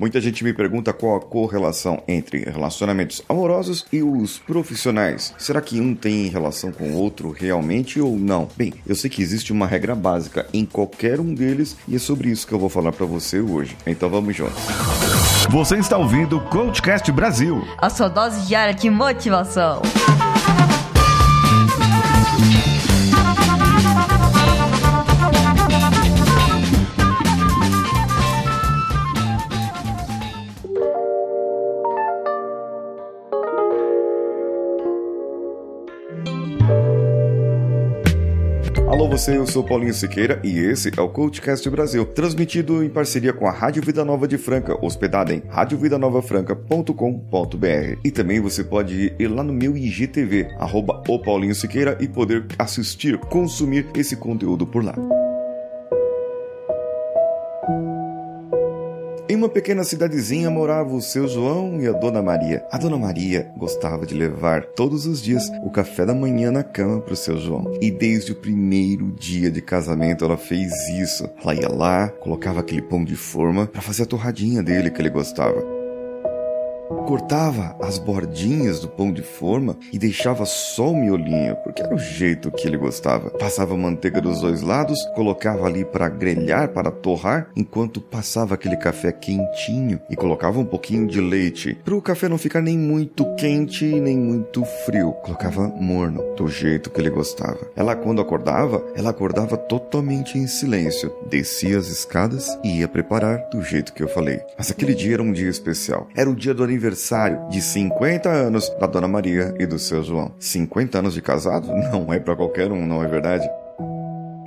Muita gente me pergunta qual a correlação entre relacionamentos amorosos e os profissionais. Será que um tem relação com o outro realmente ou não? Bem, eu sei que existe uma regra básica em qualquer um deles e é sobre isso que eu vou falar para você hoje. Então vamos juntos. Você está ouvindo o Coachcast Brasil. A sua dose diária de motivação. Alô você, eu sou Paulinho Siqueira e esse é o CoachCast Brasil, transmitido em parceria com a Rádio Vida Nova de Franca, hospedada em radiovidanovafranca.com.br. E também você pode ir lá no meu IGTV, arroba o Paulinho Siqueira e poder assistir, consumir esse conteúdo por lá. Em uma pequena cidadezinha morava o seu João e a Dona Maria. A Dona Maria gostava de levar todos os dias o café da manhã na cama para o seu João. E desde o primeiro dia de casamento ela fez isso. Ela ia lá, colocava aquele pão de forma para fazer a torradinha dele que ele gostava cortava as bordinhas do pão de forma e deixava só o miolinho, porque era o jeito que ele gostava. Passava manteiga dos dois lados, colocava ali para grelhar, para torrar, enquanto passava aquele café quentinho e colocava um pouquinho de leite, para o café não ficar nem muito quente nem muito frio. Colocava morno, do jeito que ele gostava. Ela quando acordava, ela acordava totalmente em silêncio, descia as escadas e ia preparar do jeito que eu falei. Mas aquele dia era um dia especial. Era o dia do aniversário aniversário de 50 anos da Dona Maria e do seu João. 50 anos de casado não é para qualquer um, não é verdade?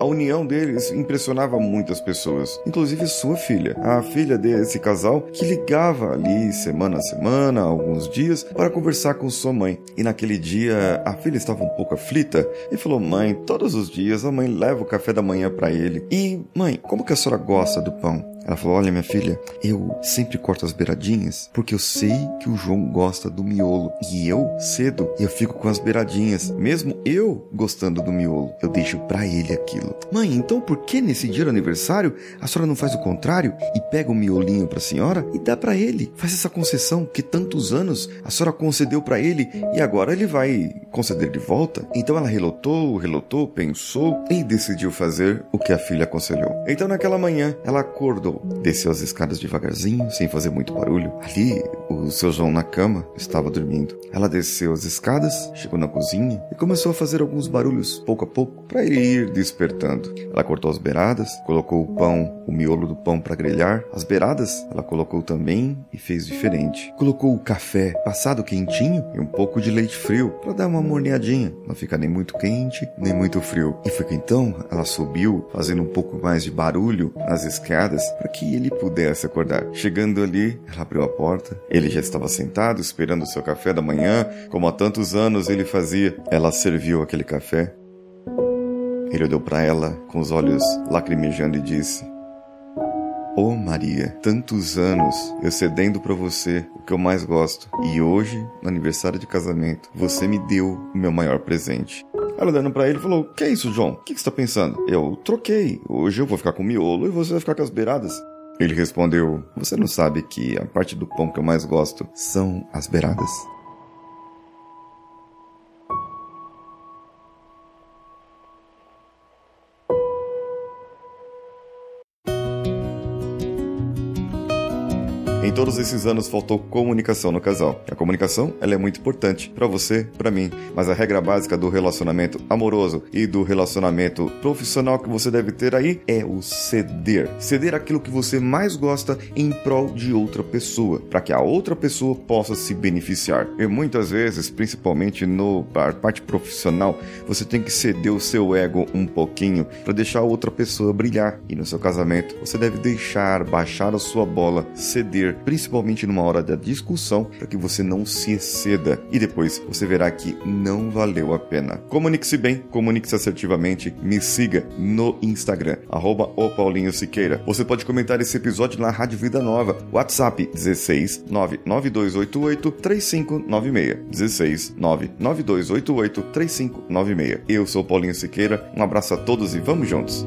A união deles impressionava muitas pessoas, inclusive sua filha, a filha desse casal que ligava ali semana a semana, alguns dias, para conversar com sua mãe. E naquele dia a filha estava um pouco aflita e falou: Mãe, todos os dias a mãe leva o café da manhã para ele. E, mãe, como que a senhora gosta do pão? Ela falou: Olha, minha filha, eu sempre corto as beiradinhas porque eu sei que o João gosta do miolo. E eu, cedo, eu fico com as beiradinhas. Mesmo eu gostando do miolo, eu deixo para ele aquilo. Mãe, então por que nesse dia do aniversário a senhora não faz o contrário e pega o miolinho para a senhora e dá para ele? Faz essa concessão que tantos anos a senhora concedeu para ele e agora ele vai conceder de volta? Então ela relotou, relotou, pensou e decidiu fazer o que a filha aconselhou. Então naquela manhã ela acordou Desceu as escadas devagarzinho, sem fazer muito barulho. Ali, o seu João na cama estava dormindo. Ela desceu as escadas, chegou na cozinha e começou a fazer alguns barulhos, pouco a pouco, para ele ir despertando. Ela cortou as beiradas, colocou o pão, o miolo do pão para grelhar. As beiradas ela colocou também e fez diferente. Colocou o café passado quentinho e um pouco de leite frio para dar uma morneadinha, não ficar nem muito quente nem muito frio. E foi que então ela subiu, fazendo um pouco mais de barulho nas escadas para que ele pudesse acordar. Chegando ali, ela abriu a porta. Já estava sentado esperando o seu café da manhã, como há tantos anos ele fazia. Ela serviu aquele café. Ele olhou para ela com os olhos lacrimejando e disse: Oh Maria, tantos anos eu cedendo para você o que eu mais gosto, e hoje, no aniversário de casamento, você me deu o meu maior presente. Ela olhando para ele falou: Que é isso, João? O que, você tá pensando? Eu troquei. Hoje eu vou ficar com o miolo e você vai ficar com as beiradas. Ele respondeu: Você não sabe que a parte do pão que eu mais gosto são as beiradas? Em todos esses anos faltou comunicação no casal. A comunicação, ela é muito importante para você, para mim, mas a regra básica do relacionamento amoroso e do relacionamento profissional que você deve ter aí é o ceder. Ceder aquilo que você mais gosta em prol de outra pessoa, para que a outra pessoa possa se beneficiar. E muitas vezes, principalmente no parte profissional, você tem que ceder o seu ego um pouquinho para deixar a outra pessoa brilhar. E no seu casamento, você deve deixar baixar a sua bola, ceder principalmente numa hora da discussão, para que você não se exceda e depois você verá que não valeu a pena. Comunique-se bem, comunique-se assertivamente, me siga no Instagram, arroba Siqueira. Você pode comentar esse episódio na Rádio Vida Nova, WhatsApp 16 99288 3596. 16 99288 3596. Eu sou Paulinho Siqueira, um abraço a todos e vamos juntos!